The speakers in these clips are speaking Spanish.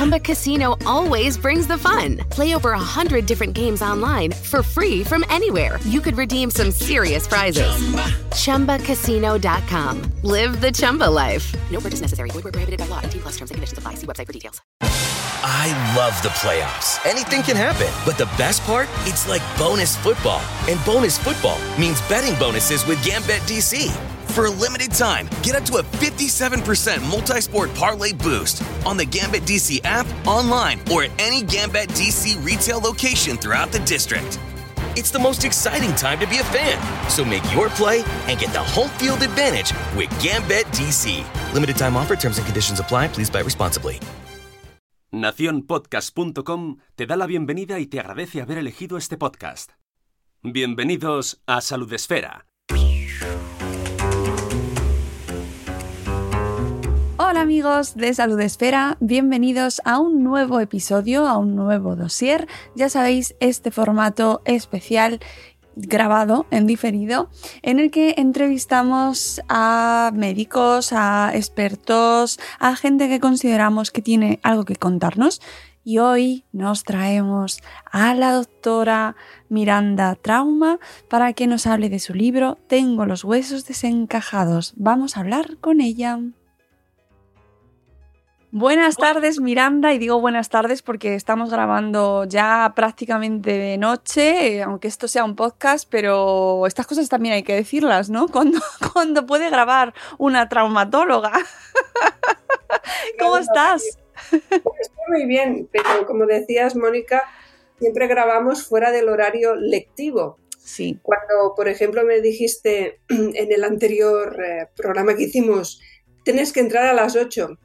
Chumba Casino always brings the fun. Play over a hundred different games online for free from anywhere. You could redeem some serious prizes. Chumba. ChumbaCasino.com. Live the Chumba life. No purchase necessary. Void where prohibited by law. T plus terms and conditions apply. See website for details. I love the playoffs. Anything can happen. But the best part? It's like bonus football. And bonus football means betting bonuses with Gambit DC. For a limited time, get up to a 57% multi sport parlay boost on the Gambit DC app, online, or at any Gambit DC retail location throughout the district. It's the most exciting time to be a fan. So make your play and get the home field advantage with Gambit DC. Limited time offer, terms and conditions apply. Please buy responsibly. Naciónpodcast.com te da la bienvenida y te agradece haber elegido este podcast. Bienvenidos a Salud Esfera Hola amigos de Salud Esfera, bienvenidos a un nuevo episodio, a un nuevo dossier. Ya sabéis, este formato especial grabado en diferido en el que entrevistamos a médicos, a expertos, a gente que consideramos que tiene algo que contarnos. Y hoy nos traemos a la doctora Miranda Trauma para que nos hable de su libro Tengo los huesos desencajados. Vamos a hablar con ella. Buenas tardes Miranda, y digo buenas tardes porque estamos grabando ya prácticamente de noche, eh, aunque esto sea un podcast, pero estas cosas también hay que decirlas, ¿no? Cuando, cuando puede grabar una traumatóloga. ¿Cómo estás? Estoy muy bien, pero como decías, Mónica, siempre grabamos fuera del horario lectivo. Sí. Cuando, por ejemplo, me dijiste en el anterior eh, programa que hicimos, tienes que entrar a las 8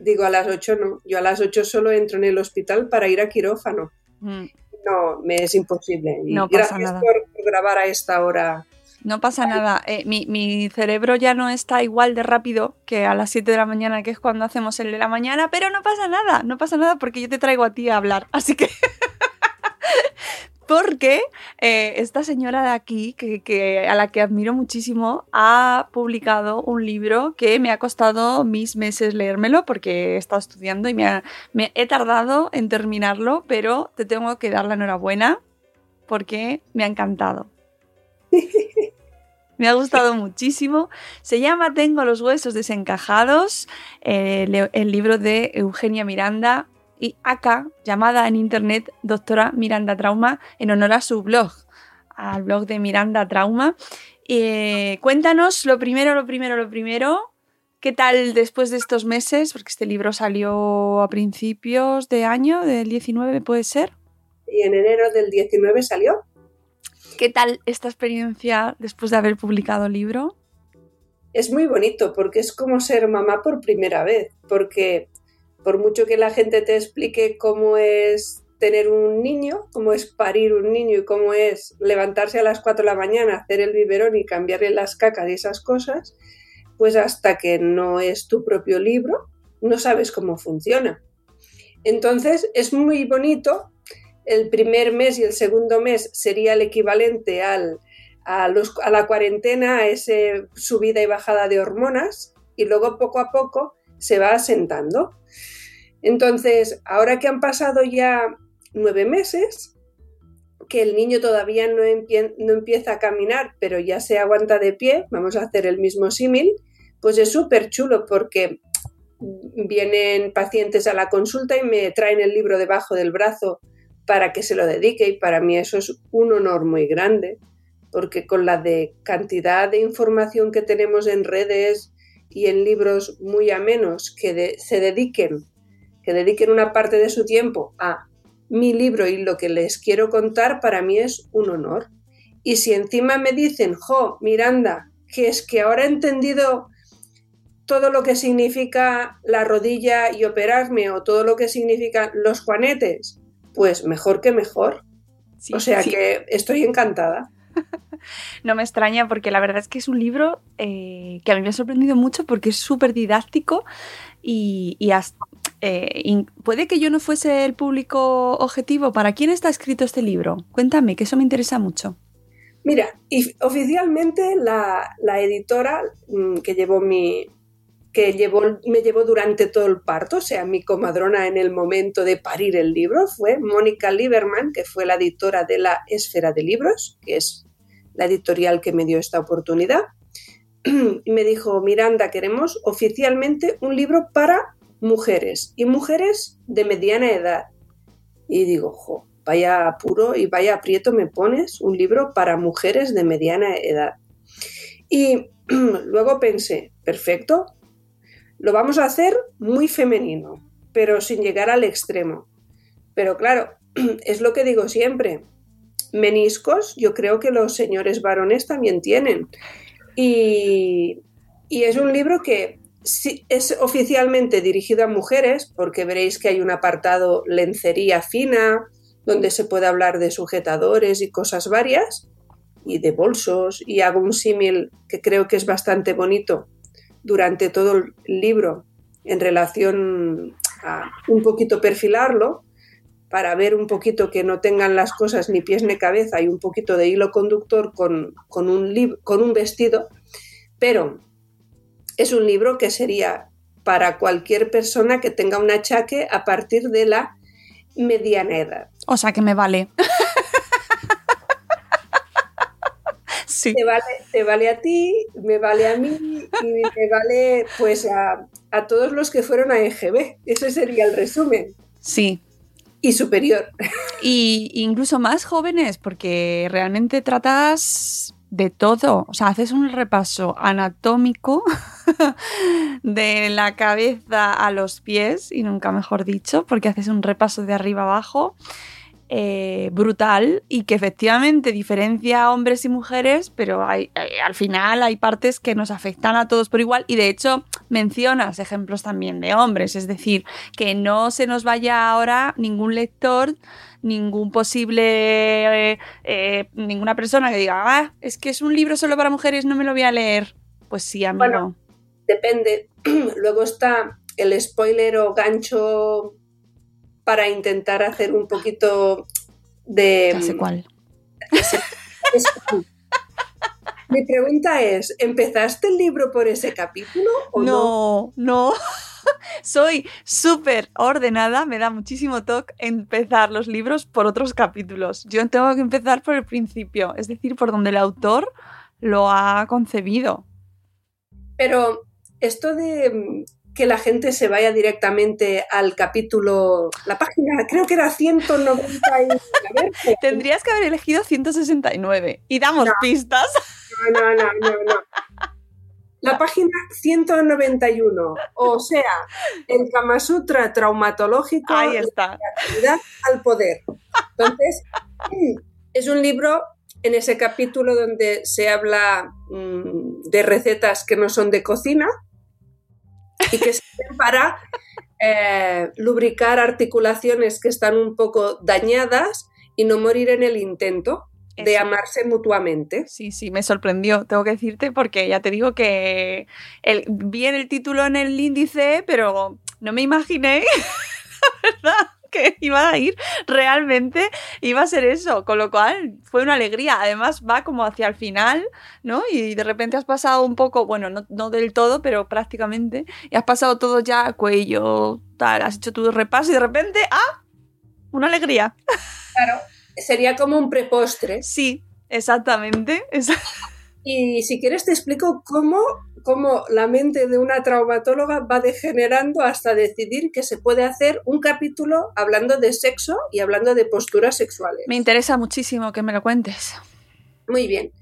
Digo, a las 8 no. Yo a las 8 solo entro en el hospital para ir a quirófano. Mm. No, me es imposible. no pasa nada. por grabar a esta hora. No pasa nada. Eh, mi, mi, cerebro ya no está igual de rápido que a las 7 de la mañana, que es cuando hacemos el de la mañana, pero no pasa nada. No pasa nada porque yo te traigo a ti a hablar. Así que porque eh, esta señora de aquí, que, a la que admiro muchísimo, ha publicado un libro que me ha costado mis meses leérmelo porque he estado estudiando y me, me he tardado en terminarlo, pero te tengo que dar la enhorabuena porque me ha encantado. Me ha gustado muchísimo. Se llama Tengo los huesos desencajados, eh, el libro de Eugenia Miranda, y acá, llamada en internet doctora Miranda Trauma, en honor a su blog, al blog de Miranda Trauma. Eh, cuéntanos lo primero, lo primero, lo primero. ¿Qué tal después de estos meses? Porque este libro salió a principios de año, del 19 puede ser. Y en enero del 19 salió. ¿Qué tal esta experiencia después de haber publicado el libro? Es muy bonito porque es como ser mamá por primera vez, porque por mucho que la gente te explique cómo es tener un niño, cómo es parir un niño y cómo es levantarse a las 4 de la mañana, hacer el biberón y cambiarle las cacas y esas cosas, pues hasta que no es tu propio libro, no sabes cómo funciona. Entonces es muy bonito. El primer mes y el segundo mes sería el equivalente al, a, a la cuarentena, a esa subida y bajada de hormonas, y luego poco a poco se va asentando. Entonces, ahora que han pasado ya nueve meses, que el niño todavía no, empieza a caminar, pero ya se aguanta de pie, vamos a hacer el mismo símil, pues es súper chulo porque vienen pacientes a la consulta y me traen el libro debajo del brazo para que se lo dedique y para mí eso es un honor muy grande porque con la de cantidad de información que tenemos en redes y en libros muy amenos que se dediquen que dediquen una parte de su tiempo a mi libro y lo que les quiero contar, para mí es un honor. Y si encima me dicen, jo, Miranda, que es que ahora he entendido todo lo que significa la rodilla y operarme o todo lo que significan los juanetes, pues mejor que mejor. o sea que estoy encantada. no me extraña porque la verdad es que es un libro eh, que a mí me ha sorprendido mucho porque es súper didáctico y, eh, puede que yo no fuese el público objetivo. ¿Para quién está escrito este libro? Cuéntame, que eso me interesa mucho. Mira, oficialmente la, editora mm, que llevó mi que llevó, me llevó durante todo el parto, o sea, mi comadrona en el momento de parir el libro, fue Mónica Lieberman, que fue la editora de la Esfera de Libros, que es la editorial que me dio esta oportunidad. Y me dijo, Miranda, queremos oficialmente un libro para mujeres y mujeres de mediana edad. Y digo, jo, vaya apuro y vaya aprieto me pones un libro para mujeres de mediana edad. Y luego pensé, perfecto, lo vamos a hacer muy femenino, pero sin llegar al extremo. Pero claro, es lo que digo siempre, meniscos yo creo que los señores varones también tienen. Y, y es un libro que es oficialmente dirigido a mujeres, porque veréis que hay un apartado lencería fina, donde se puede hablar de sujetadores y cosas varias, y de bolsos, y hago un símil que creo que es bastante bonito durante todo el libro en relación a un poquito perfilarlo, para ver un poquito que no tengan las cosas ni pies ni cabeza y un poquito de hilo conductor con, con un, con un vestido, pero es un libro que sería para cualquier persona que tenga un achaque a partir de la mediana edad. O sea que me vale. sí. Te vale, te vale a ti, me vale a mí y me vale pues a, a todos los que fueron a EGB. Ese sería el resumen. Sí, y superior. Y incluso más jóvenes, porque realmente tratas de todo. O sea, haces un repaso anatómico de la cabeza a los pies, y nunca mejor dicho, porque haces un repaso de arriba abajo eh, brutal y que efectivamente diferencia a hombres y mujeres, pero hay, eh, al final hay partes que nos afectan a todos por igual y de hecho mencionas ejemplos también de hombres, es decir, que no se nos vaya ahora ningún lector ningún posible eh, ninguna persona que diga ah, es que es un libro solo para mujeres no me lo voy a leer pues sí amigo. Bueno, depende. Luego está el spoiler o gancho para intentar hacer un poquito de... Ya sé cuál. Mi pregunta es, ¿empezaste el libro por ese capítulo o no? No, no. Soy súper ordenada, me da muchísimo toque empezar los libros por otros capítulos. Yo tengo que empezar por el principio, es decir, por donde el autor lo ha concebido. Pero esto de que la gente se vaya directamente al capítulo, la página, creo que era 190 y... Tendrías que haber elegido 169 y damos pistas. No, no, no, no. La página 191, o sea, el Kama Sutra traumatológico Ahí está. al poder. Entonces, es un libro en ese capítulo donde se habla mm, de recetas que no son de cocina, y que sirven para eh, lubricar articulaciones que están un poco dañadas y no morir en el intento de amarse mutuamente. Sí, sí, me sorprendió, tengo que decirte, porque ya te digo que el, vi en el título en el índice, pero no me imaginé, la verdad que iba a ir realmente iba a ser eso, con lo cual fue una alegría. Además va como hacia el final, ¿no? Y de repente has pasado un poco, bueno, no, del todo, pero prácticamente, y has pasado todo ya cuello, tal, has hecho tu repaso y de repente, ¡ah! Una alegría. Claro, sería como un prepostre. Sí, exactamente. Y si quieres te explico cómo cómo la mente de una traumatóloga va degenerando hasta decidir que se puede hacer un capítulo hablando de sexo y hablando de posturas sexuales. Me interesa muchísimo que me lo cuentes. Muy bien.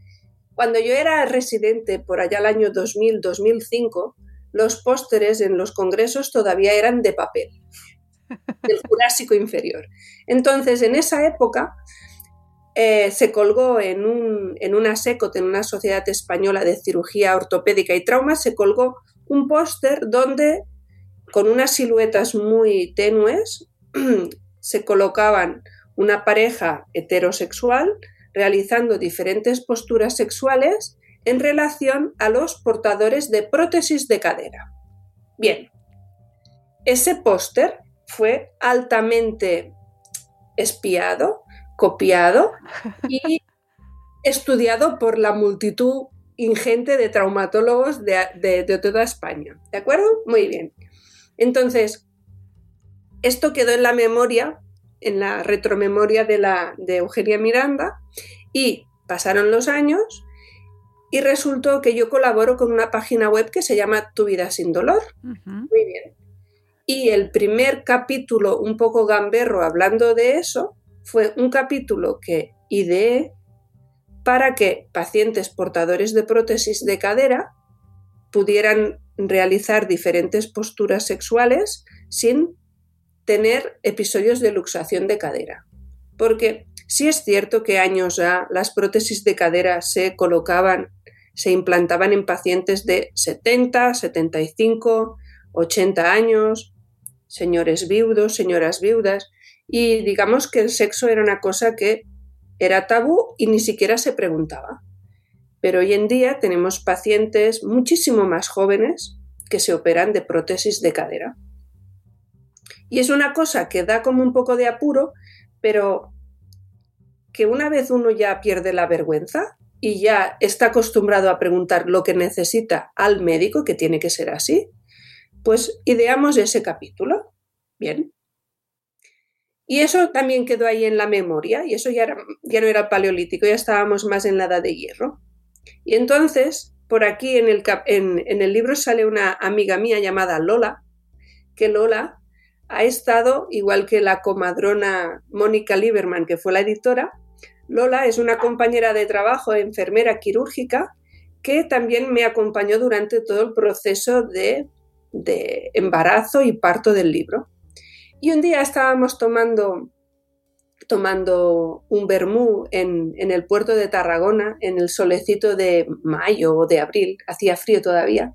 Cuando yo era residente por allá el año 2000-2005, los pósteres en los congresos todavía eran de papel, del Jurásico inferior. Entonces, en esa época, eh, se colgó en, un, en una SECOT, en una sociedad española de cirugía ortopédica y trauma, se colgó un póster donde con unas siluetas muy tenues se colocaban una pareja heterosexual realizando diferentes posturas sexuales en relación a los portadores de prótesis de cadera. Bien, ese póster fue altamente espiado, copiado y estudiado por la multitud ingente de traumatólogos de, toda España. ¿De acuerdo? Muy bien. Entonces, esto quedó en la memoria, en la retromemoria de, la, de Eugenia Miranda, y pasaron los años y resultó que yo colaboro con una página web que se llama Tu vida sin dolor. Muy bien. Y el primer capítulo, un poco gamberro, hablando de eso, fue un capítulo que ideé para que pacientes portadores de prótesis de cadera pudieran realizar diferentes posturas sexuales sin tener episodios de luxación de cadera. Porque sí es cierto que años ya las prótesis de cadera se colocaban, se implantaban en pacientes de 70, 75, 80 años, señores viudos, señoras viudas, y digamos que el sexo era una cosa que era tabú y ni siquiera se preguntaba. Pero hoy en día tenemos pacientes muchísimo más jóvenes que se operan de prótesis de cadera. Y es una cosa que da como un poco de apuro, pero que una vez uno ya pierde la vergüenza y ya está acostumbrado a preguntar lo que necesita al médico, que tiene que ser así, pues ideamos ese capítulo. Bien, y eso también quedó ahí en la memoria, y eso ya, ya no era paleolítico, ya estábamos más en la edad de hierro. Y entonces, por aquí en el, en, el libro sale una amiga mía llamada Lola, que Lola ha estado, igual que la comadrona Mónica Lieberman, que fue la editora, Lola es una compañera de trabajo, enfermera quirúrgica, que también me acompañó durante todo el proceso de, de embarazo y parto del libro. Y un día estábamos tomando, tomando un vermú en, el puerto de Tarragona, en el solecito de mayo o de abril, hacía frío todavía,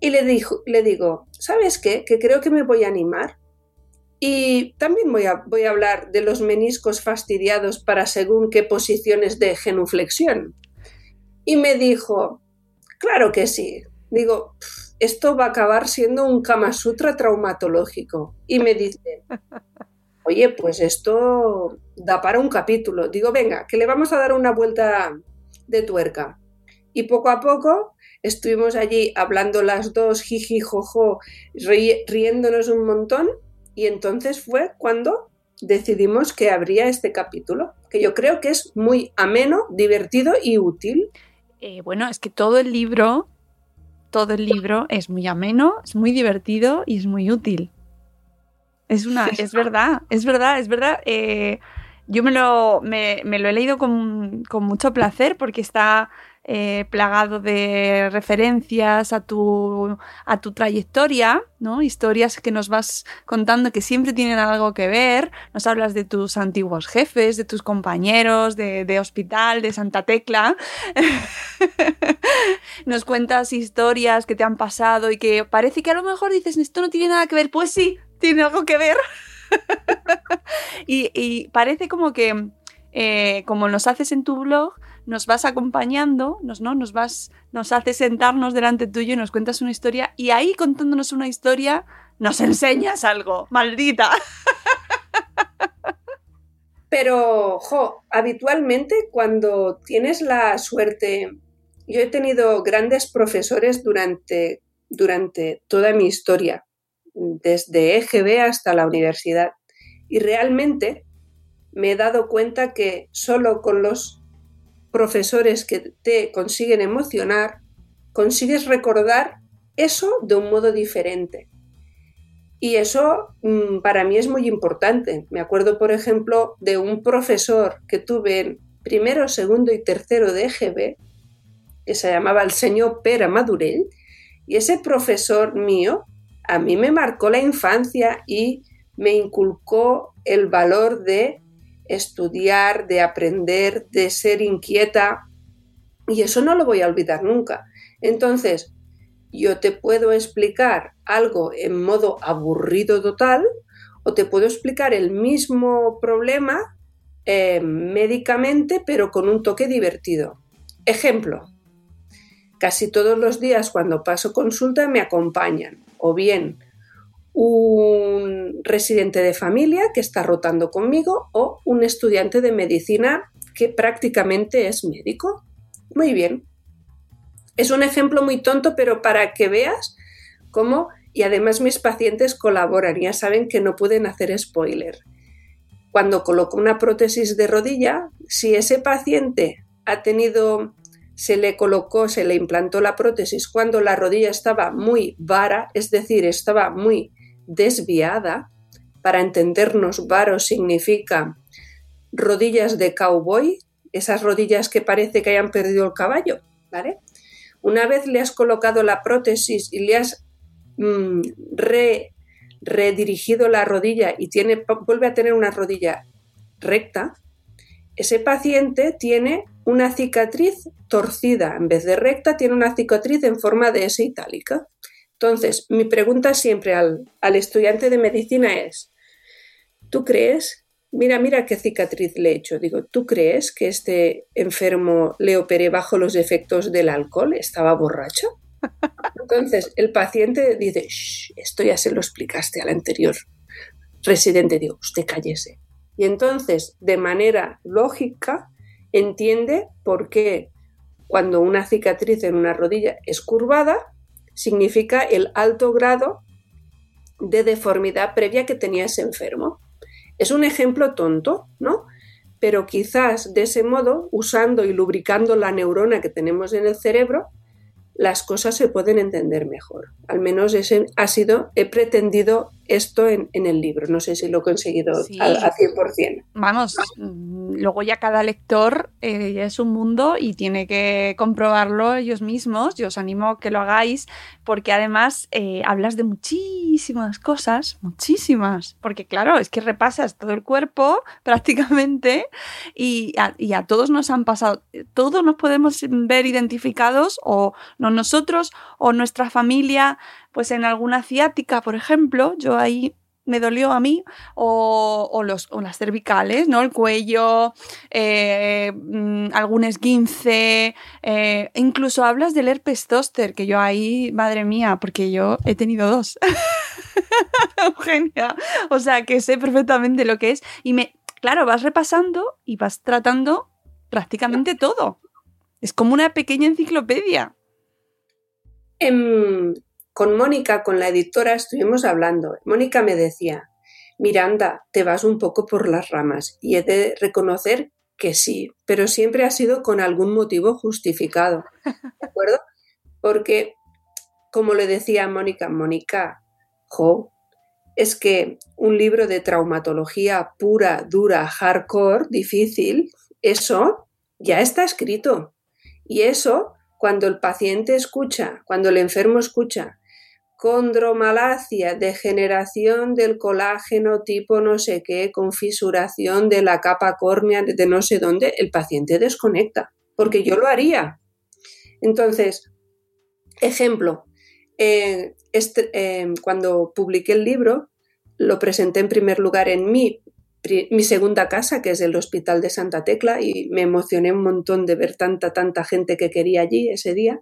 y le, dijo, le digo, ¿sabes qué? Que creo que me voy a animar. Y también voy a, voy a hablar de los meniscos fastidiados para según qué posiciones de genuflexión. Y me dijo, claro que sí. Digo, esto va a acabar siendo un Kama Sutra traumatológico. Y me dice, oye, pues esto da para un capítulo. Digo, venga, que le vamos a dar una vuelta de tuerca. Y poco a poco estuvimos allí hablando las dos, jiji, jojo, riéndonos un montón. Y entonces fue cuando decidimos que habría este capítulo, que yo creo que es muy ameno, divertido y útil. Eh, bueno, es que todo el libro todo el libro es muy ameno, es muy divertido y es muy útil. Es una, es verdad, es verdad, es verdad. Eh, yo me lo, me, lo he leído con, con mucho placer porque está eh, plagado de referencias a tu, a tu trayectoria, ¿no? Historias que nos vas contando que siempre tienen algo que ver. Nos hablas de tus antiguos jefes, de tus compañeros, de, hospital, de Santa Tecla. nos cuentas historias que te han pasado y que parece que a lo mejor dices, esto no tiene nada que ver. Pues sí, tiene algo que ver. y, parece como que, eh, como nos haces en tu blog, nos vas acompañando, nos, ¿no? nos, vas, nos haces sentarnos delante tuyo y nos cuentas una historia y ahí contándonos una historia nos enseñas algo, maldita. Pero, jo, habitualmente cuando tienes la suerte, yo he tenido grandes profesores durante, durante toda mi historia, desde EGB hasta la universidad, y realmente me he dado cuenta que solo con los profesores que te consiguen emocionar, consigues recordar eso de un modo diferente. Y eso mm, para mí es muy importante. Me acuerdo, por ejemplo, de un profesor que tuve en primero, segundo y tercero de EGB, que se llamaba el señor Pera Madurell, y ese profesor mío a mí me marcó la infancia y me inculcó el valor de estudiar, de aprender, de ser inquieta. Y eso no lo voy a olvidar nunca. Entonces, yo te puedo explicar algo en modo aburrido total o te puedo explicar el mismo problema eh, médicamente pero con un toque divertido. Ejemplo, casi todos los días cuando paso consulta me acompañan o bien un residente de familia que está rotando conmigo o un estudiante de medicina que prácticamente es médico. Muy bien. Es un ejemplo muy tonto, pero para que veas cómo, y además mis pacientes colaboran, ya saben que no pueden hacer spoiler. Cuando coloco una prótesis de rodilla, si ese paciente ha tenido, se le colocó, se le implantó la prótesis cuando la rodilla estaba muy vara, es decir, estaba muy desviada, para entendernos, varo significa rodillas de cowboy, esas rodillas que parece que hayan perdido el caballo, ¿vale? Una vez le has colocado la prótesis y le has mm, redirigido la rodilla y tiene, vuelve a tener una rodilla recta, ese paciente tiene una cicatriz torcida, en vez de recta, tiene una cicatriz en forma de S itálica. Entonces, mi pregunta siempre al, al estudiante de medicina es, ¿tú crees? Mira, mira qué cicatriz le he hecho. Digo, ¿tú crees que este enfermo le operé bajo los efectos del alcohol? ¿Estaba borracho? Entonces, el paciente dice, esto ya se lo explicaste al anterior residente. Digo, usted cállese. Y entonces, de manera lógica, entiende por qué cuando una cicatriz en una rodilla es curvada, significa el alto grado de deformidad previa que tenía ese enfermo. Es un ejemplo tonto, ¿no? Pero quizás de ese modo, usando y lubricando la neurona que tenemos en el cerebro, las cosas se pueden entender mejor. Al menos ese ha sido, he pretendido esto en, el libro. No sé si lo he conseguido al, 100%. Vamos, mm, luego ya cada lector eh, es un mundo y tiene que comprobarlo ellos mismos. Yo os animo a que lo hagáis porque además eh, hablas de muchísimas cosas, muchísimas. Porque claro, es que repasas todo el cuerpo prácticamente y a, y a todos nos han pasado, todos nos podemos ver identificados o no nosotros o nuestra familia pues en alguna ciática, por ejemplo, yo ahí me dolió a mí, o, las cervicales, ¿no? El cuello, eh, mm, algún esguince, eh, incluso hablas del herpes zóster, que yo ahí, madre mía, porque yo he tenido dos. Eugenia. O sea, que sé perfectamente lo que es. Y me, claro, vas repasando y vas tratando prácticamente todo. Es como una pequeña enciclopedia. Em, con Mónica, con la editora, estuvimos hablando. Mónica me decía, Miranda, te vas un poco por las ramas y he de reconocer que sí, pero siempre ha sido con algún motivo justificado. ¿De acuerdo? Porque, como le decía a Mónica, Mónica, jo, es que un libro de traumatología pura, dura, hardcore, difícil, eso ya está escrito. Y eso, cuando el paciente escucha, cuando el enfermo escucha condromalacia, degeneración del colágeno tipo no sé qué, con fisuración de la capa córnea de no sé dónde, el paciente desconecta, porque yo lo haría. Entonces, ejemplo, eh, este, eh, cuando publiqué el libro, lo presenté en primer lugar en mi, mi segunda casa, que es el Hospital de Santa Tecla, y me emocioné un montón de ver tanta, tanta gente que quería allí ese día.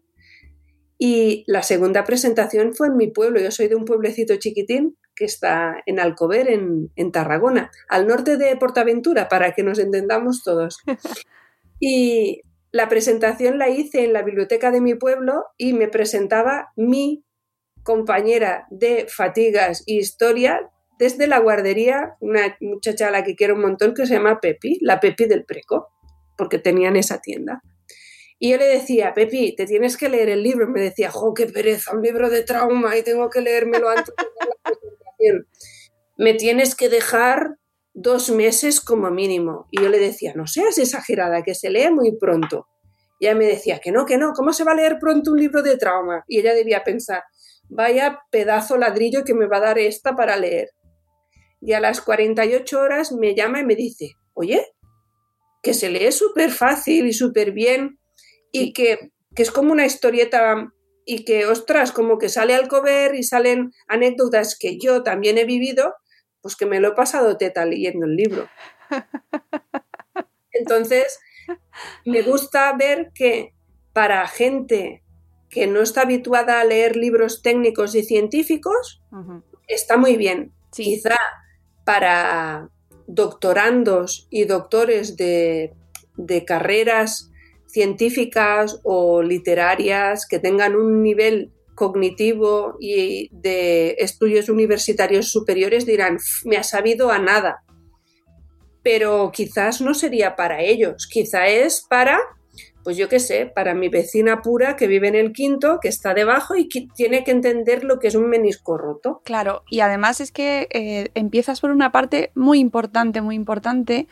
Y la segunda presentación fue en mi pueblo. Yo soy de un pueblecito chiquitín que está en Alcover, en, Tarragona, al norte de Portaventura, para que nos entendamos todos. Y la presentación la hice en la biblioteca de mi pueblo y me presentaba mi compañera de fatigas y historia desde la guardería, una muchacha a la que quiero un montón que se llama Pepi, la Pepi del Preco, porque tenían esa tienda. Y yo le decía, Pepi, te tienes que leer el libro. Me decía, jo, qué pereza, un libro de trauma y tengo que leérmelo antes de la. Me tienes que dejar dos meses como mínimo. Y yo le decía, no seas exagerada, que se lee muy pronto. Y ella me decía, que no, que no, ¿cómo se va a leer pronto un libro de trauma? Y ella debía pensar, vaya pedazo ladrillo que me va a dar esta para leer. Y a las 48 horas me llama y me dice, oye, que se lee súper fácil y súper bien y que, es como una historieta y que, ostras, como que sale al cover y salen anécdotas que yo también he vivido, pues que me lo he pasado teta leyendo el libro. Entonces, me gusta ver que para gente que no está habituada a leer libros técnicos y científicos, está muy bien. Quizá para doctorandos y doctores de, de carreras científicas o literarias que tengan un nivel cognitivo y de estudios universitarios superiores dirán, me ha sabido a nada. Pero quizás no sería para ellos, quizá es para, pues yo qué sé, para mi vecina pura que vive en el quinto, que está debajo y que tiene que entender lo que es un menisco roto. Claro, y además es que eh, empiezas por una parte muy importante, muy importante,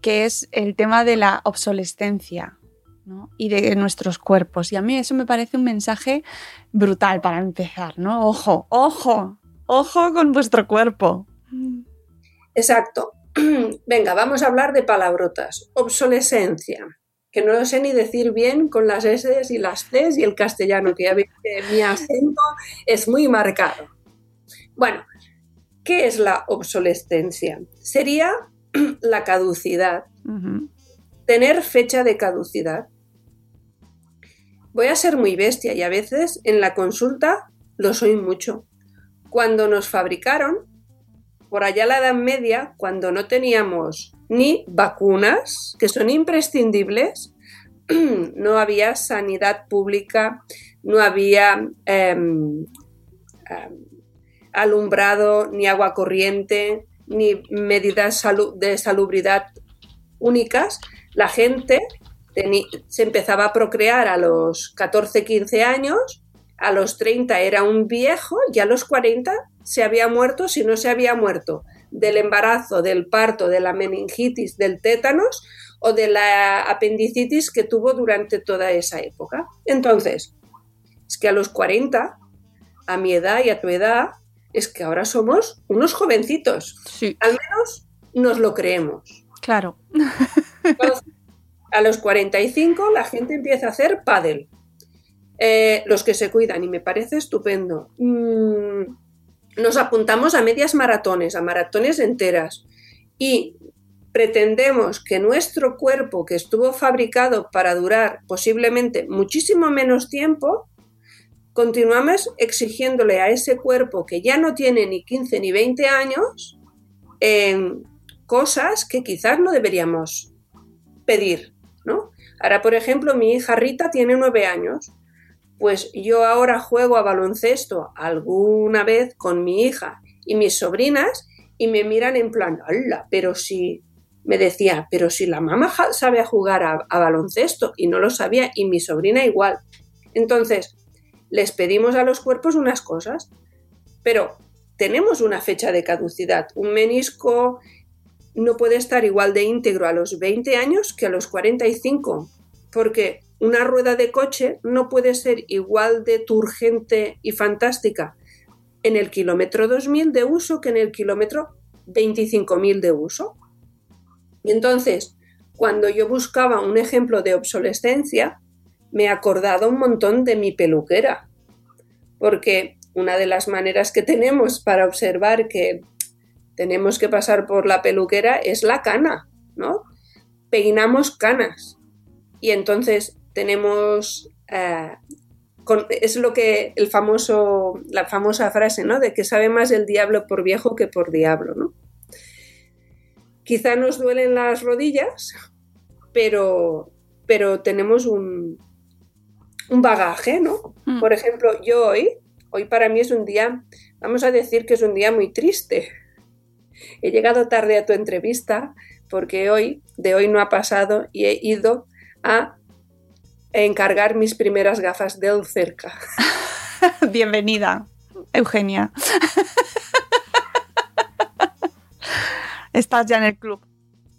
que es el tema de la obsolescencia y de nuestros cuerpos. Y a mí eso me parece un mensaje brutal para empezar, ¿no? Ojo, ojo, ojo con vuestro cuerpo. Exacto. Venga, vamos a hablar de palabrotas. Obsolescencia, que no lo sé ni decir bien con las S y las C y el castellano, que ya veis que mi acento es muy marcado. Bueno, ¿qué es la obsolescencia? Sería la caducidad. Tener fecha de caducidad. Voy a ser muy bestia y a veces en la consulta lo soy mucho. Cuando nos fabricaron, por allá la Edad Media, cuando no teníamos ni vacunas, que son imprescindibles, no había sanidad pública, no había em, em, alumbrado, ni agua corriente, ni medidas de salubridad únicas, la gente se empezaba a procrear a los 14, 15 años, a los 30 era un viejo y a los 40 se había muerto, si no se había muerto del embarazo, del parto, de la meningitis, del tétanos o de la apendicitis que tuvo durante toda esa época. Entonces, es que a los 40, a mi edad y a tu edad, es que ahora somos unos jovencitos. Sí. Al menos nos lo creemos. Claro. A los 45 la gente empieza a hacer pádel. Eh, los que se cuidan y me parece estupendo. Mm, nos apuntamos a medias maratones, a maratones enteras y pretendemos que nuestro cuerpo, que estuvo fabricado para durar posiblemente muchísimo menos tiempo, continuamos exigiéndole a ese cuerpo que ya no tiene ni 15 ni 20 años cosas que quizás no deberíamos pedir. Ahora, por ejemplo, mi hija Rita tiene 9 años. Pues yo ahora juego a baloncesto alguna vez con mi hija y mis sobrinas y me miran en plan, ¡hala! Pero si, me decía, pero si la mamá sabe jugar a baloncesto y no lo sabía y mi sobrina igual. Entonces, les pedimos a los cuerpos unas cosas, pero tenemos una fecha de caducidad. Un menisco no puede estar igual de íntegro a los 20 años que a los 45, porque una rueda de coche no puede ser igual de turgente y fantástica en el kilómetro 2000 de uso que en el kilómetro 25.000 de uso. Y entonces, cuando yo buscaba un ejemplo de obsolescencia, me he acordado un montón de mi peluquera, porque una de las maneras que tenemos para observar que tenemos que pasar por la peluquera es la cana, ¿no? Peinamos canas y entonces tenemos eh, es lo que el famoso la famosa frase, ¿no? De que sabe más el diablo por viejo que por diablo, ¿no? Quizá nos duelen las rodillas, pero pero tenemos un, un bagaje, ¿no? Mm. Por ejemplo, yo hoy, hoy para mí es un día, vamos a decir que es un día muy triste. He llegado tarde a tu entrevista porque hoy, de hoy no ha pasado y he ido a encargar mis primeras gafas del cerca. Bienvenida, Eugenia. Estás ya en el club.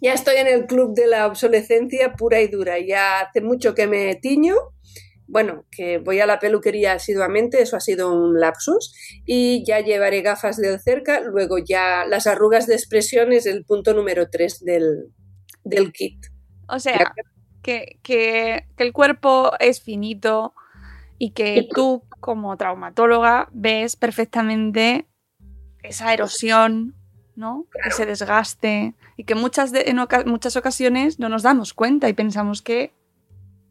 Ya estoy en el club de la obsolescencia pura y dura. Ya hace mucho que me tiño bueno, que voy a la peluquería asiduamente, eso ha sido un lapsus, y ya llevaré gafas de cerca, luego ya las arrugas de expresión es el punto número 3 del, kit. O sea, que, que, el cuerpo es finito y que tú como traumatóloga ves perfectamente esa erosión, ¿no? Ese desgaste y que muchas en muchas ocasiones no nos damos cuenta y pensamos que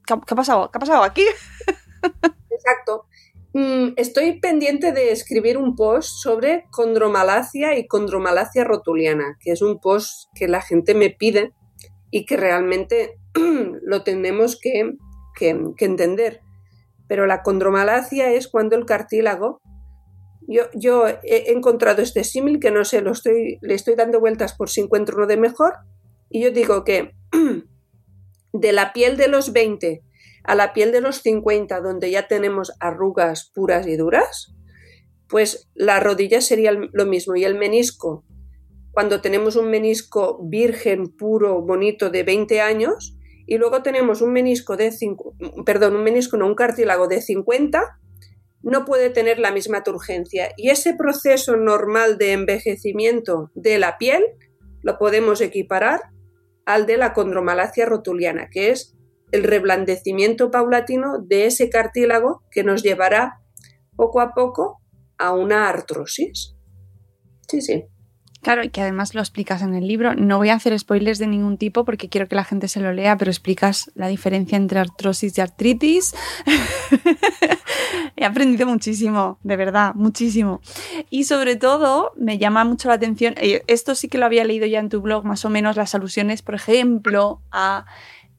¿qué, ha pasado? ¿Qué ha pasado aquí? Exacto. mm, estoy pendiente de escribir un post sobre condromalacia y condromalacia rotuliana, que es un post que la gente me pide y que realmente lo tenemos que, entender. Pero la condromalacia es cuando el cartílago yo, yo, he encontrado este símil que no sé, lo estoy, le estoy dando vueltas por si encuentro uno de mejor. Y yo digo que de la piel de los 20 a la piel de los 50, donde ya tenemos arrugas puras y duras, pues la rodilla sería lo mismo. Y el menisco, cuando tenemos un menisco virgen, puro, bonito de 20 años, y luego tenemos un menisco de perdón, un menisco, no, un cartílago de 50, no puede tener la misma turgencia. Y ese proceso normal de envejecimiento de la piel lo podemos equiparar al de la condromalacia rotuliana, que es el reblandecimiento paulatino de ese cartílago que nos llevará poco a poco a una artrosis. Sí, sí. Claro, y que además lo explicas en el libro. No voy a hacer spoilers de ningún tipo porque quiero que la gente se lo lea, pero explicas la diferencia entre artrosis y artritis. He aprendido muchísimo, de verdad, muchísimo. Y sobre todo, me llama mucho la atención, eh, esto sí que lo había leído ya en tu blog, más o menos las alusiones, por ejemplo, a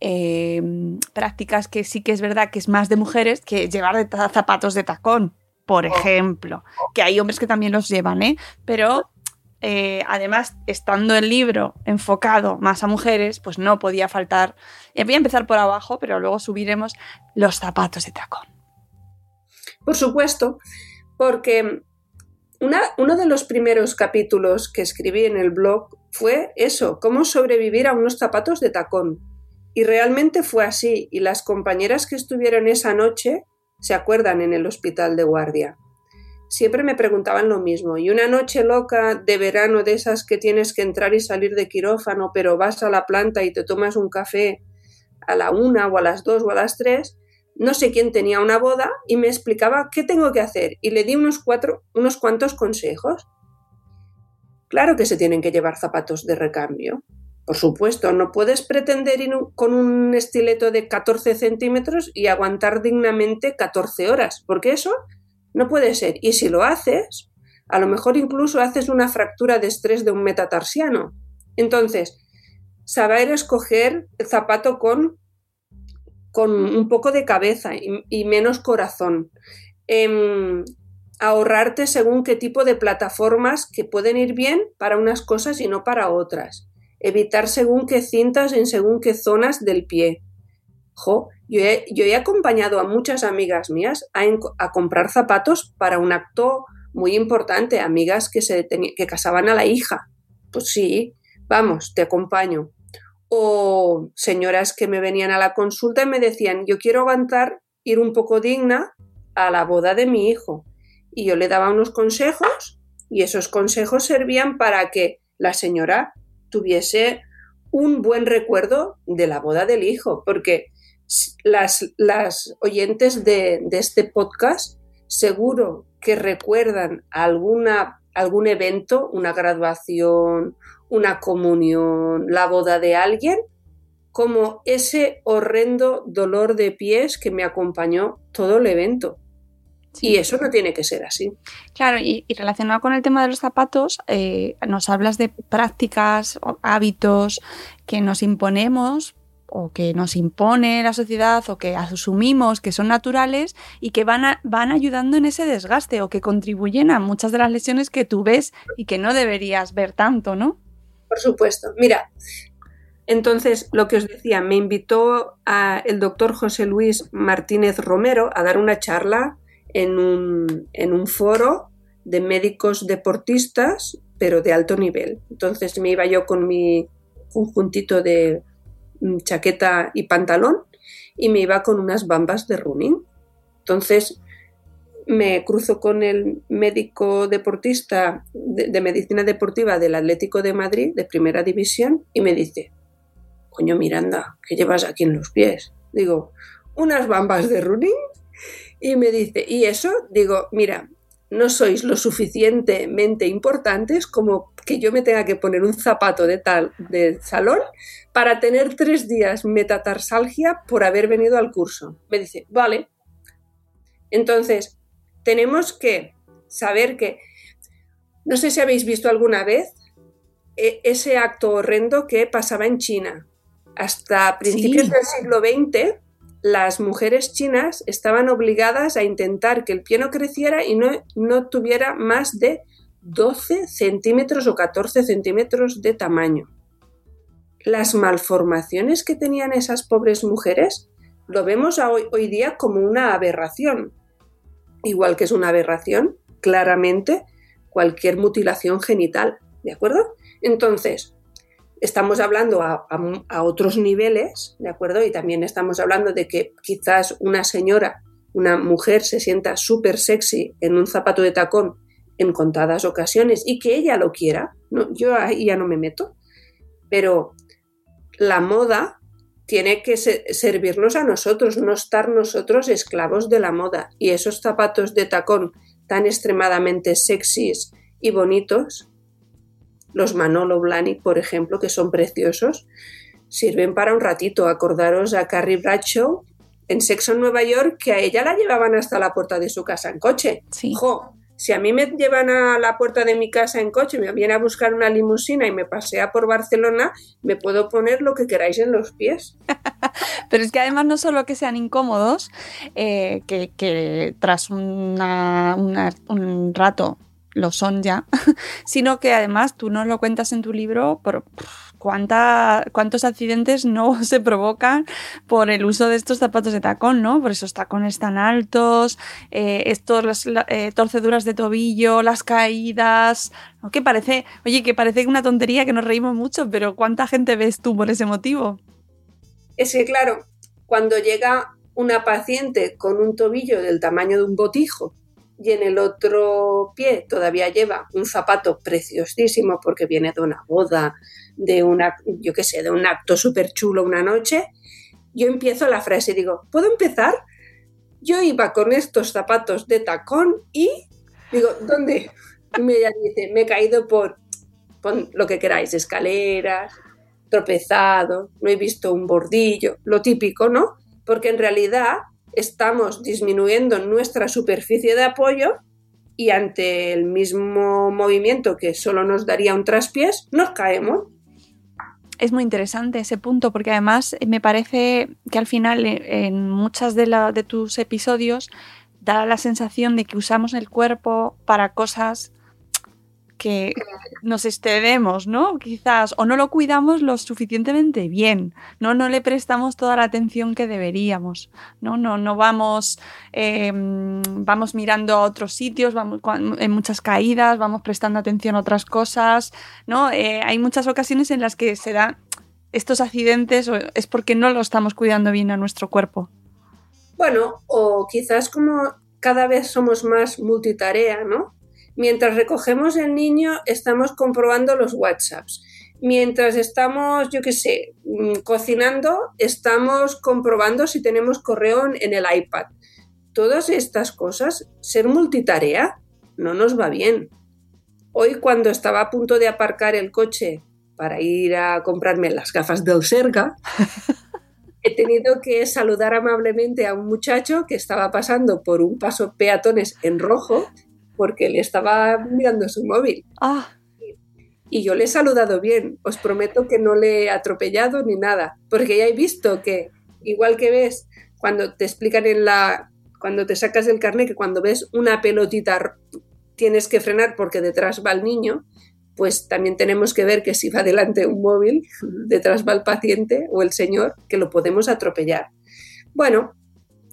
em, prácticas que sí que es verdad que es más de mujeres que llevar zapatos de tacón, por oh. ejemplo. Que hay hombres que también los llevan, ¿eh? Pero eh, además, estando el libro enfocado más a mujeres, pues no podía faltar. Voy a empezar por abajo, pero luego subiremos los zapatos de tacón. Por supuesto, porque uno de los primeros capítulos que escribí en el blog fue eso, cómo sobrevivir a unos zapatos de tacón. Y realmente fue así, y las compañeras que estuvieron esa noche se acuerdan en el hospital de guardia siempre me preguntaban lo mismo. Y una noche loca de verano de esas que tienes que entrar y salir de quirófano, pero vas a la planta y te tomas un café a la una o a las dos o a las tres, no sé quién tenía una boda y me explicaba qué tengo que hacer y le di unos, cuatro, unos cuantos consejos. Claro que se tienen que llevar zapatos de recambio. Por supuesto, no puedes pretender ir con un estileto de 14 centímetros y aguantar dignamente 14 horas, porque eso no puede ser. Y si lo haces, a lo mejor incluso haces una fractura de estrés de un metatarsiano. Entonces, saber escoger el zapato con, con un poco de cabeza y, menos corazón. Em, ahorrarte según qué tipo de plataformas que pueden ir bien para unas cosas y no para otras. Evitar según qué cintas en según qué zonas del pie. Jo, yo he, acompañado a muchas amigas mías a, comprar zapatos para un acto muy importante, amigas que, se que casaban a la hija. Pues sí, vamos, te acompaño. O señoras que me venían a la consulta y me decían, yo quiero aguantar, ir un poco digna a la boda de mi hijo. Y yo le daba unos consejos y esos consejos servían para que la señora tuviese un buen recuerdo de la boda del hijo, porque las, las oyentes de, este podcast seguro que recuerdan alguna, algún evento, una graduación, una comunión, la boda de alguien, como ese horrendo dolor de pies que me acompañó todo el evento. Y eso no tiene que ser así. Claro, y, relacionado con el tema de los zapatos, eh, nos hablas de prácticas, hábitos que nos imponemos o que nos impone la sociedad o que asumimos que son naturales y que van, van ayudando en ese desgaste o que contribuyen a muchas de las lesiones que tú ves y que no deberías ver tanto, ¿no? Por supuesto. Mira, entonces lo que os decía, me invitó a el doctor José Luis Martínez Romero a dar una charla en un, en un foro de médicos deportistas, pero de alto nivel. Entonces me iba yo con mi conjuntito de chaqueta y pantalón y me iba con unas bambas de running. Entonces me cruzo con el médico deportista de, medicina deportiva del Atlético de Madrid, de primera división, y me dice, coño Miranda, ¿qué llevas aquí en los pies? Digo, unas bambas de running. Y me dice, ¿y eso? Digo, mira, no sois lo suficientemente importantes como que yo me tenga que poner un zapato de tal de salón para tener tres días metatarsalgia por haber venido al curso. Me dice, vale. Entonces, tenemos que saber que, no sé si habéis visto alguna vez e, ese acto horrendo que pasaba en China. Hasta principios del siglo XX, las mujeres chinas estaban obligadas a intentar que el pie no creciera y no, no tuviera más de 12 centímetros o 14 centímetros de tamaño. Las malformaciones que tenían esas pobres mujeres lo vemos hoy, hoy día como una aberración. Igual que es una aberración, claramente, cualquier mutilación genital. ¿De acuerdo? Entonces, estamos hablando a, otros niveles, ¿de acuerdo? Y también estamos hablando de que quizás una señora, una mujer se sienta súper sexy en un zapato de tacón en contadas ocasiones y que ella lo quiera, ¿no? yo ahí ya no me meto, pero la moda tiene que servirnos a nosotros, no estar nosotros esclavos de la moda. Y esos zapatos de tacón tan extremadamente sexys y bonitos, los Manolo Blahnik, por ejemplo, que son preciosos, sirven para un ratito. Acordaros a Carrie Bradshaw en Sexo en Nueva York, que a ella la llevaban hasta la puerta de su casa en coche. Sí. si a mí me llevan a la puerta de mi casa en coche, me viene a buscar una limusina y me pasea por Barcelona, me puedo poner lo que queráis en los pies. Pero es que además no solo que sean incómodos, eh, que, tras un rato lo son ya, sino que además tú no lo cuentas en tu libro por cuánta, cuántos accidentes no se provocan por el uso de estos zapatos de tacón, ¿no? Por esos tacones tan altos, eh, estos, las eh, torceduras de tobillo, las caídas, ¿no? parece, oye, que parece una tontería que nos reímos mucho, pero ¿cuánta gente ves tú por ese motivo? Es que claro, cuando llega una paciente con un tobillo del tamaño de un botijo y en el otro pie todavía lleva un zapato preciosísimo porque viene de una boda, de una, yo qué sé, de un acto súper chulo una noche, yo empiezo la frase y digo, ¿puedo empezar? Yo iba con estos zapatos de tacón y digo, ¿dónde? Y me dice, me he caído por, por lo que queráis, escaleras, tropezado, no he visto un bordillo, lo típico, ¿no? Porque en realidad estamos disminuyendo nuestra superficie de apoyo y ante el mismo movimiento que solo nos daría un traspiés, nos caemos. Es muy interesante ese punto porque además me parece que al final en muchas de, de tus episodios da la sensación de que usamos el cuerpo para cosas que nos excedemos, ¿no? Quizás, o no lo cuidamos lo suficientemente bien, ¿no? No le prestamos toda la atención que deberíamos, ¿no? No, no vamos, em, vamos mirando a otros sitios, vamos en muchas caídas, vamos prestando atención a otras cosas, ¿no? Eh, hay muchas ocasiones en las que se dan estos accidentes es porque no lo estamos cuidando bien a nuestro cuerpo. Bueno, o quizás como cada vez somos más multitarea, ¿no? Mientras recogemos el niño, estamos comprobando los WhatsApps. Mientras estamos, yo qué sé, mm, cocinando, estamos comprobando si tenemos correo en el iPad. Todas estas cosas, ser multitarea, no nos va bien. Hoy cuando estaba a punto de aparcar el coche para ir a comprarme las gafas del Serga, he tenido que saludar amablemente a un muchacho que estaba pasando por un paso peatones en rojo porque le estaba mirando su móvil. Ah. Y yo le he saludado bien. Os prometo que no le he atropellado ni nada, porque ya he visto que, igual que ves cuando te explican en la. cuando te sacas del carnet que cuando ves una pelotita tienes que frenar porque detrás va el niño, pues también tenemos que ver que si va delante un móvil, detrás va el paciente o el señor, que lo podemos atropellar. Bueno,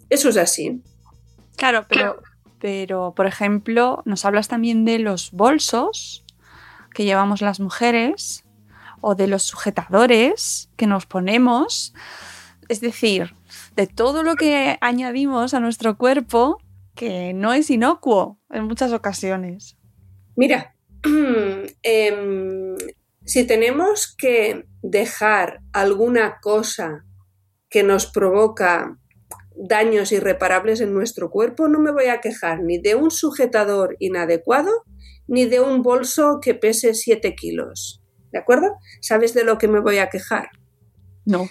eso es así. Claro, pero pero por ejemplo, nos hablas también de los bolsos que llevamos las mujeres o de los sujetadores que nos ponemos, es decir, de todo lo que añadimos a nuestro cuerpo que no es inocuo en muchas ocasiones. Mira, em, si tenemos que dejar alguna cosa que nos provoca daños irreparables en nuestro cuerpo, no me voy a quejar ni de un sujetador inadecuado ni de un bolso que pese 7 kilos. ¿De acuerdo? ¿Sabes de lo que me voy a quejar? No.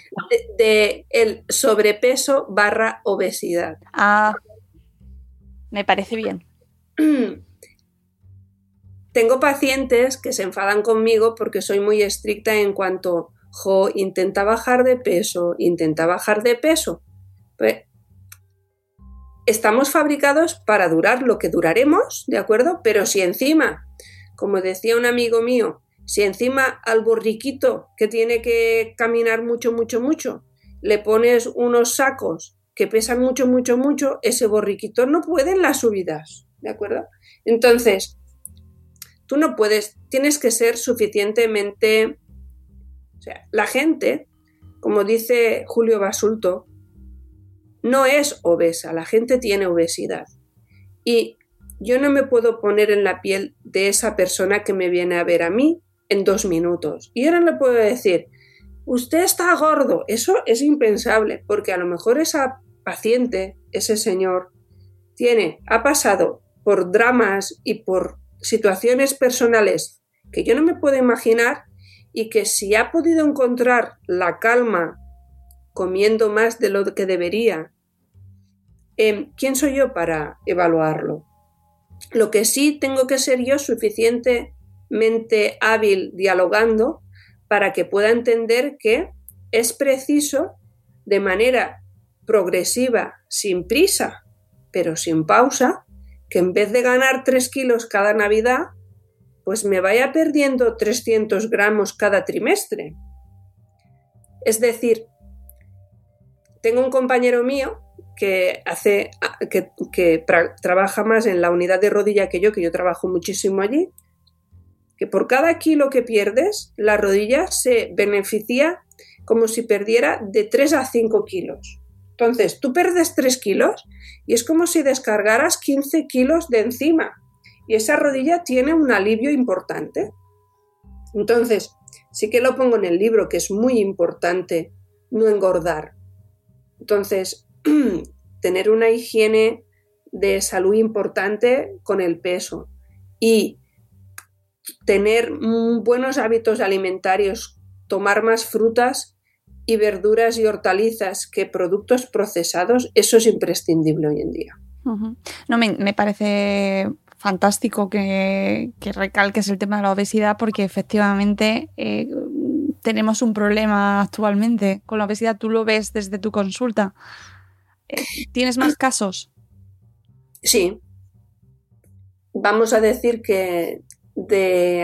De, el sobrepeso barra obesidad. Ah, me parece bien. tengo pacientes que se enfadan conmigo porque soy muy estricta en cuanto, jo, intenta bajar de peso, intenta bajar de peso. Pues, estamos fabricados para durar lo que duraremos, ¿de acuerdo? Pero si encima, como decía un amigo mío, si encima al borriquito que tiene que caminar mucho, mucho, mucho, le pones unos sacos que pesan mucho, mucho, mucho, ese borriquito no puede en las subidas, ¿de acuerdo? Entonces, tú no puedes, tienes que ser suficientemente... O sea, la gente, como dice Julio Basulto, no es obesa, la gente tiene obesidad. Y yo no me puedo poner en la piel de esa persona que me viene a ver a mí en dos minutos. Y ahora le puedo decir, usted está gordo. Eso es impensable, porque a lo mejor esa paciente, ese señor, tiene, ha pasado por dramas y por situaciones personales que yo no me puedo imaginar y que si ha podido encontrar la calma comiendo más de lo que debería, em, ¿quién soy yo para evaluarlo? Lo que sí tengo que ser yo suficientemente hábil dialogando para que pueda entender que es preciso de manera progresiva, sin prisa, pero sin pausa, que en vez de ganar 3 kilos cada Navidad, pues me vaya perdiendo 300 gramos cada trimestre. Es decir, tengo un compañero mío que hace que, trabaja más en la unidad de rodilla que yo, que yo trabajo muchísimo allí, que por cada kilo que pierdes, la rodilla se beneficia como si perdiera de 3 a 5 kilos. Entonces, tú perdes 3 kilos y es como si descargaras 15 kilos de encima. Y esa rodilla tiene un alivio importante. Entonces, sí que lo pongo en el libro, que es muy importante no engordar. Entonces, tener una higiene de salud importante con el peso y tener buenos hábitos alimentarios, tomar más frutas y verduras y hortalizas que productos procesados, eso es imprescindible hoy en día. No, me, parece fantástico que, recalques el tema de la obesidad porque efectivamente eh, tenemos un problema actualmente con la obesidad. Tú lo ves desde tu consulta. Eh, ¿Tienes más casos? Sí. Vamos a decir que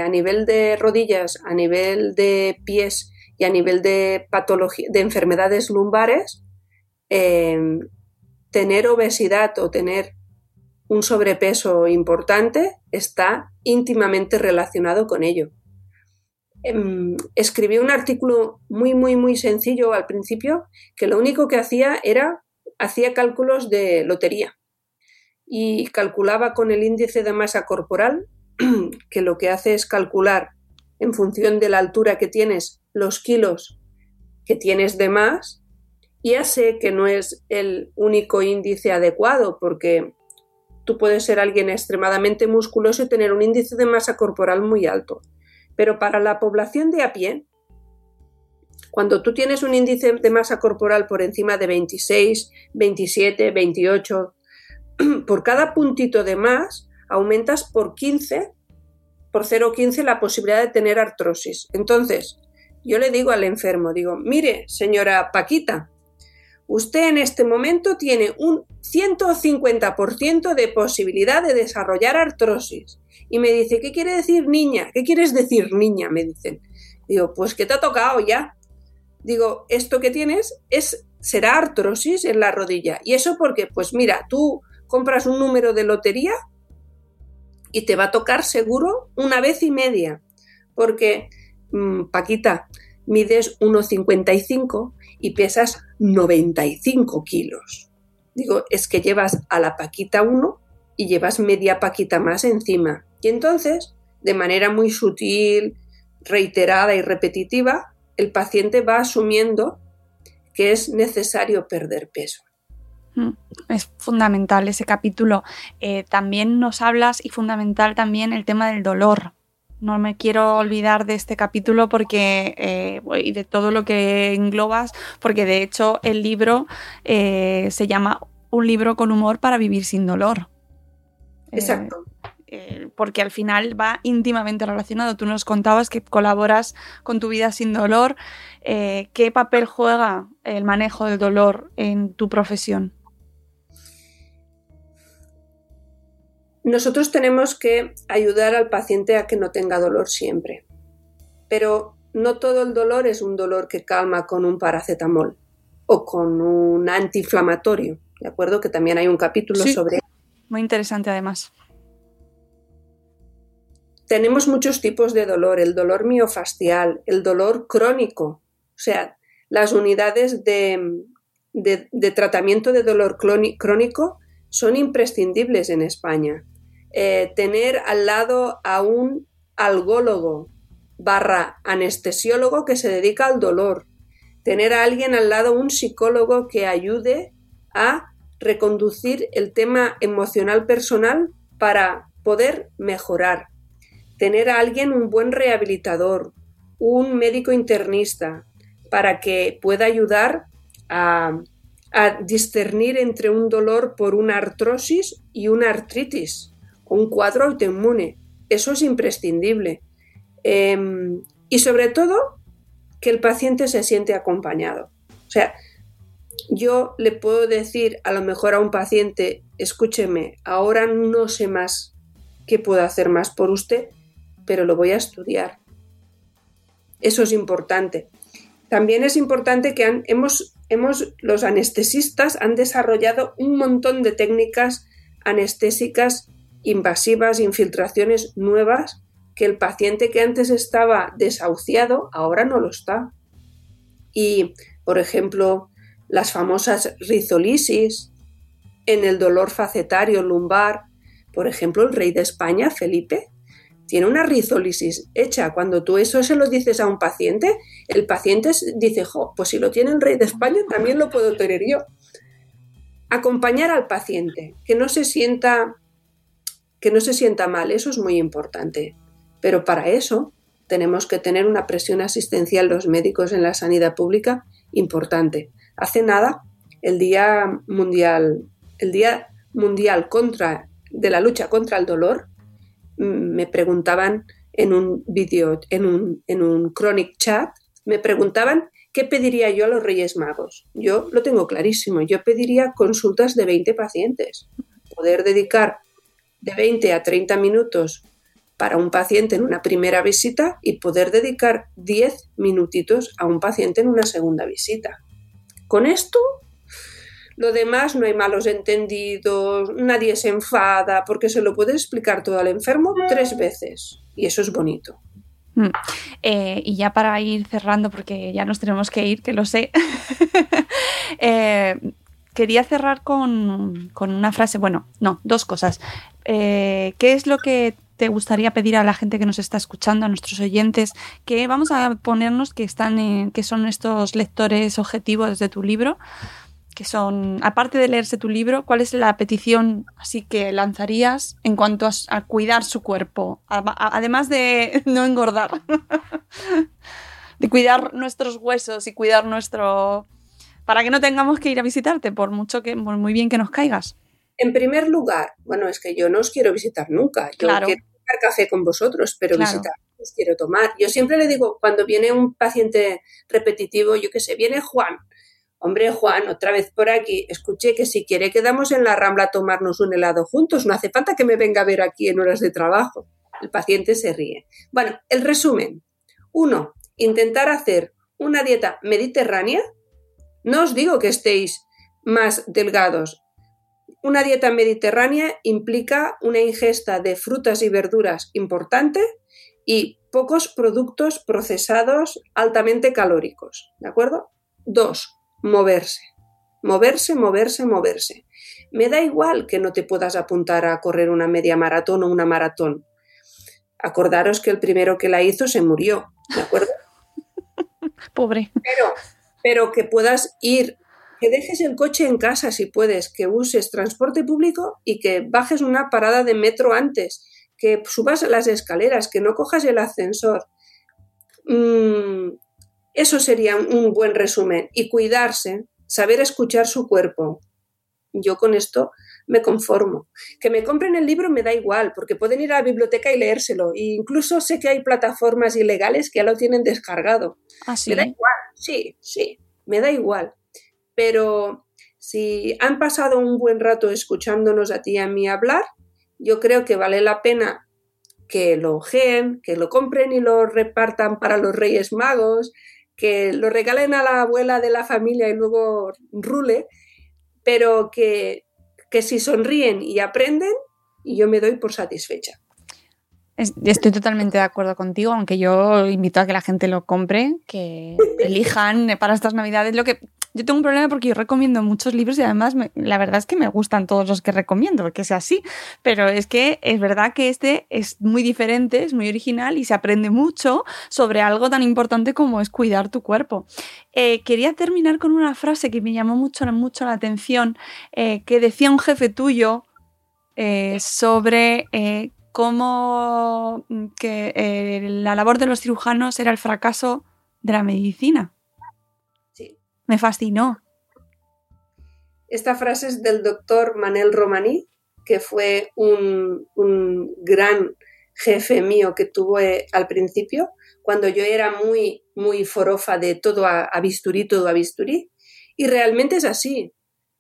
a nivel de rodillas, a nivel de pies y a nivel de patología, de enfermedades lumbares, em, tener obesidad o tener un sobrepeso importante está íntimamente relacionado con ello. Em, escribí un artículo muy, muy, muy sencillo al principio que lo único que hacía era, hacía cálculos de lotería y calculaba con el índice de masa corporal, que lo que hace es calcular en función de la altura que tienes los kilos que tienes de más, ya sé que no es el único índice adecuado, porque tú puedes ser alguien extremadamente musculoso y tener un índice de masa corporal muy alto. Pero para la población de a pie, cuando tú tienes un índice de masa corporal por encima de 26, 27, 28, por cada puntito de más aumentas por 15, por 0,15 la posibilidad de tener artrosis. Entonces, yo le digo al enfermo, digo, mire, señora Paquita, usted en este momento tiene un 150% de posibilidad de desarrollar artrosis. Y me dice, ¿qué quiere decir niña? ¿Qué quieres decir niña? Me dicen. Digo, pues que te ha tocado ya. Digo, esto que tienes es será artrosis en la rodilla. ¿Y eso porque, Pues mira, tú compras un número de lotería y te va a tocar seguro una vez y media. Porque Mm, Paquita, mides 1,55 y pesas 95 kilos. Digo, es que llevas a la Paquita 1 y llevas media Paquita más encima. Y entonces, de manera muy sutil, reiterada y repetitiva, el paciente va asumiendo que es necesario perder peso. Mm, es fundamental ese capítulo. Eh, también nos hablas y fundamental también el tema del dolor no me quiero olvidar de este capítulo porque eh, y de todo lo que englobas, porque de hecho el libro eh, se llama Un libro con humor para vivir sin dolor. Exacto. Eh, porque al final va íntimamente relacionado. Tú nos contabas que colaboras con tu vida sin dolor. Eh, ¿Qué papel juega el manejo del dolor en tu profesión? Nosotros tenemos que ayudar al paciente a que no tenga dolor siempre, pero no todo el dolor es un dolor que calma con un paracetamol o con un antiinflamatorio, ¿de acuerdo? Que también hay un capítulo sobre... Muy interesante además tenemos muchos tipos de dolor, el dolor miofascial, el dolor crónico, o sea, las unidades de, tratamiento de dolor crónico son imprescindibles en España. Eh, tener al lado a un algólogo barra anestesiólogo que se dedica al dolor. Tener a alguien al lado, un psicólogo que ayude a reconducir el tema emocional personal para poder mejorar tener a alguien, un buen rehabilitador, un médico internista, para que pueda ayudar a, discernir entre un dolor por una artrosis y una artritis, un cuadro autoinmune. Eso es imprescindible. Em, y sobre todo, que el paciente se siente acompañado. O sea, yo le puedo decir a lo mejor a un paciente, escúcheme, ahora no sé más qué puedo hacer más por usted, pero lo voy a estudiar. Eso es importante. También es importante que hemos, hemos, los anestesistas han desarrollado un montón de técnicas anestésicas invasivas, infiltraciones nuevas, que el paciente que antes estaba desahuciado ahora no lo está. Y, por ejemplo, las famosas rizolisis en el dolor facetario lumbar, por ejemplo, el rey de España, Felipe, tiene una rizolisis hecha. Cuando tú eso se lo dices a un paciente, el paciente dice, jo, pues si lo tiene el rey de España, también lo puedo tener yo. Acompañar al paciente, que no se sienta, que no se sienta mal, eso es muy importante. Pero para eso tenemos que tener una presión asistencial los médicos en la sanidad pública importante. Hace nada, el Día Mundial, el Día Mundial contra, de la lucha contra el dolor, me preguntaban en un vídeo, en un, en un Chronic Chat, me preguntaban qué pediría yo a los Reyes Magos. Yo lo tengo clarísimo, yo pediría consultas de 20 pacientes, poder dedicar de 20 a 30 minutos para un paciente en una primera visita y poder dedicar 10 minutitos a un paciente en una segunda visita. Con esto lo demás no hay malos entendidos, nadie se enfada, porque se lo puede explicar todo al enfermo tres veces. Y eso es bonito. Mm. Eh, y ya para ir cerrando, porque ya nos tenemos que ir, que lo sé, eh, quería cerrar con, una frase, bueno, no, dos cosas. Eh, ¿Qué es lo que te gustaría pedir a la gente que nos está escuchando, a nuestros oyentes, que vamos a ponernos que están que son estos lectores objetivos de tu libro? que son, aparte de leerse tu libro, ¿cuál es la petición así que lanzarías en cuanto a, cuidar su cuerpo? además de no engordar, de cuidar nuestros huesos y cuidar nuestro... para que no tengamos que ir a visitarte, por mucho que, por muy bien que nos caigas. En primer lugar, bueno, es que yo no os quiero visitar nunca. Yo quiero tomar café con vosotros, pero visitar os quiero tomar. Yo siempre le digo, cuando viene un paciente repetitivo, yo qué sé, viene Juan, Hombre, Juan, otra vez por aquí. Escuché que si quiere quedamos en la rambla a tomarnos un helado juntos. No hace falta que me venga a ver aquí en horas de trabajo. El paciente se ríe. Bueno, el resumen. Uno, intentar hacer una dieta mediterránea. No os digo que estéis más delgados. Una dieta mediterránea implica una ingesta de frutas y verduras importante y pocos productos procesados altamente calóricos. ¿De acuerdo? Dos, moverse. Moverse, moverse, moverse. Me da igual que no te puedas apuntar a correr una media maratón o una maratón. Acordaros que el primero que la hizo se murió, ¿de acuerdo? Pobre. Pero, pero que puedas ir, que dejes el coche en casa si puedes, que uses transporte público y que bajes una parada de metro antes, que subas las escaleras, que no cojas el ascensor. Mm, eso sería un buen resumen. Y cuidarse, saber escuchar su cuerpo. yo con esto me conformo. Que me compren el libro me da igual, porque pueden ir a la biblioteca y leérselo. E incluso sé que hay plataformas ilegales que ya lo tienen descargado. ¿Ah, Me da igual, sí, sí, me da igual. Pero si han pasado un buen rato escuchándonos a ti y a mí hablar, yo creo que vale la pena que lo ojeen, que lo compren y lo repartan para los Reyes Magos, que lo regalen a la abuela de la familia y luego rule, pero que, que si sonríen y aprenden, yo me doy por satisfecha. Estoy totalmente de acuerdo contigo, aunque yo invito a que la gente lo compre, que elijan para estas navidades lo que yo tengo un problema porque yo recomiendo muchos libros y además la verdad es que me gustan todos los que recomiendo, que sea así, pero es que es verdad que este es muy diferente, es muy original y se aprende mucho sobre algo tan importante como es cuidar tu cuerpo. Eh, quería terminar con una frase que me llamó mucho, mucho la atención, eh, que decía un jefe tuyo eh, sobre mm, que la labor de los cirujanos era el fracaso de la medicina me fascinó. Esta frase es del doctor Manel Romaní, que fue un, gran jefe mío que tuve al principio, cuando yo era muy, muy forofa de todo a, a bisturí, todo a bisturí. Y realmente es así.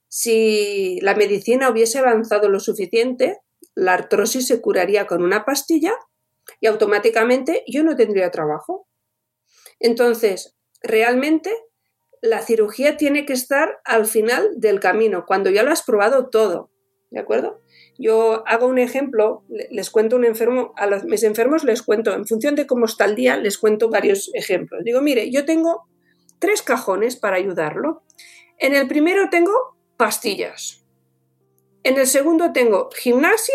Si la medicina hubiese avanzado lo suficiente, la artrosis se curaría con una pastilla y automáticamente yo no tendría trabajo. Entonces, realmente la cirugía tiene que estar al final del camino, cuando ya lo has probado todo, ¿de acuerdo? Yo hago un ejemplo, les cuento un enfermo, a mis enfermos les cuento, en función de cómo está el día, les cuento varios ejemplos. Digo, mire, yo tengo tres cajones para ayudarlo. En el primero tengo pastillas. En el segundo tengo gimnasia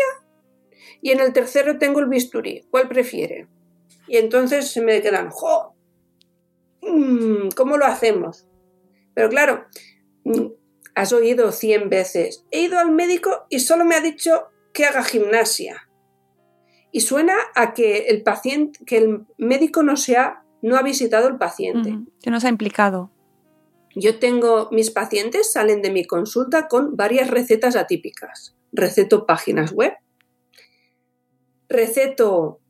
y en el tercero tengo el bisturí. ¿Cuál prefiere? Y entonces se me quedan, ¡jo! Mm, ¿Cómo lo hacemos? Pero claro, mm, has oído cien veces, he ido al médico y solo me ha dicho que haga gimnasia. Y suena a que el paciente, que el médico no se ha, no ha visitado al paciente. que no se ha implicado. Yo tengo, mis pacientes salen de mi consulta con varias recetas atípicas. Receto páginas web, receto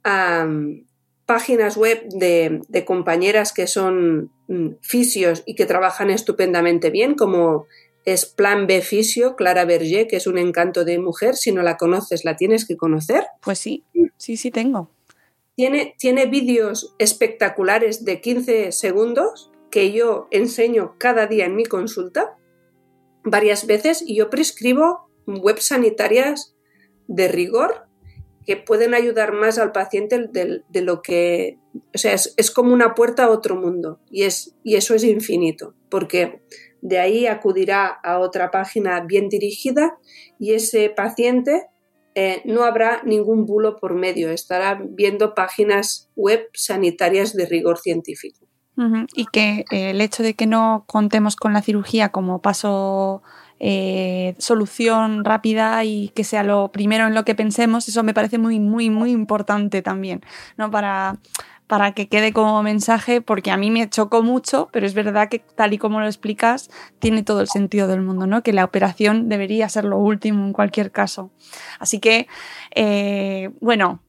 páginas web de, compañeras que son mm, fisios y que trabajan estupendamente bien, como es Plan B Fisio, Clara Berger, que es un encanto de mujer. Si no la conoces, la tienes que conocer. Pues sí, sí, sí tengo. Tiene, tiene vídeos espectaculares de 15 segundos que yo enseño cada día en mi consulta, varias veces, y yo prescribo web sanitarias de rigor que pueden ayudar más al paciente de, lo que, o sea, es, como una puerta a otro mundo y, es, y eso es infinito, porque de ahí acudirá a otra página bien dirigida y ese paciente eh, no habrá ningún bulo por medio, estará viendo páginas web sanitarias de rigor científico. Y que eh, el hecho de que no contemos con la cirugía como paso eh, solución rápida y que sea lo primero en lo que pensemos, eso me parece muy, muy, muy importante también, ¿no? Para, para que quede como mensaje, porque a mí me chocó mucho, pero es verdad que tal y como lo explicas, tiene todo el sentido del mundo, ¿no? Que la operación debería ser lo último en cualquier caso. Así que, eh, bueno,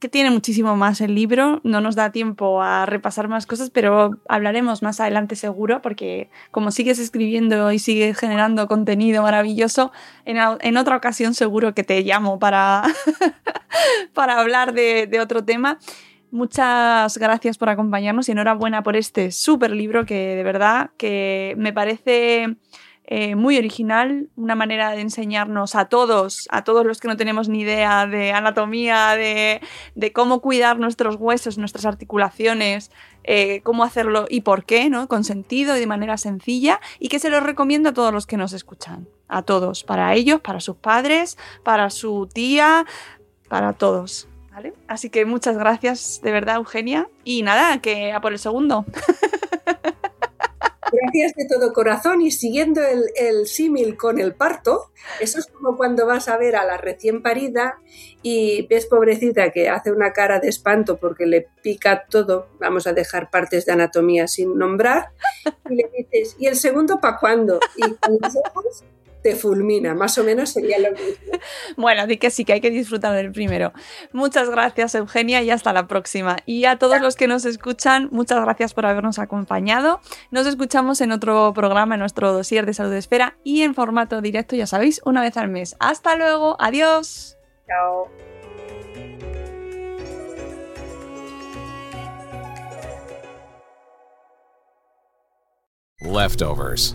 que tiene muchísimo más el libro, no nos da tiempo a repasar más cosas, pero hablaremos más adelante seguro, porque como sigues escribiendo y sigues generando contenido maravilloso, en, otra ocasión seguro que te llamo para, para hablar de, de otro tema. Muchas gracias por acompañarnos y enhorabuena por este súper libro que de verdad que me parece eh, muy original, una manera de enseñarnos a todos, a todos los que no tenemos ni idea de anatomía, de, cómo cuidar nuestros huesos, nuestras articulaciones, eh, cómo hacerlo y por qué, ¿no? Con sentido y de manera sencilla, y que se los recomiendo a todos los que nos escuchan, a todos, para ellos, para sus padres, para su tía, para todos. ¿Vale? Así que muchas gracias de verdad, Eugenia. Y nada, que a por el segundo. Gracias de todo corazón y siguiendo el, símil con el parto, eso es como cuando vas a ver a la recién parida y ves pobrecita que hace una cara de espanto porque le pica todo, vamos a dejar partes de anatomía sin nombrar, y le dices, ¿y el segundo para cuándo? Y con los ojos te fulmina. Más o menos sería lo mismo. Bueno, di que sí, que hay que disfrutar del primero. Muchas gracias, Eugenia, y hasta la próxima. Y a todos los que nos escuchan, muchas gracias por habernos acompañado. Nos escuchamos en otro programa, en nuestro dossier de salud de esfera y en formato directo, ya sabéis, una vez al mes. Hasta luego, adiós. Chao. leftovers,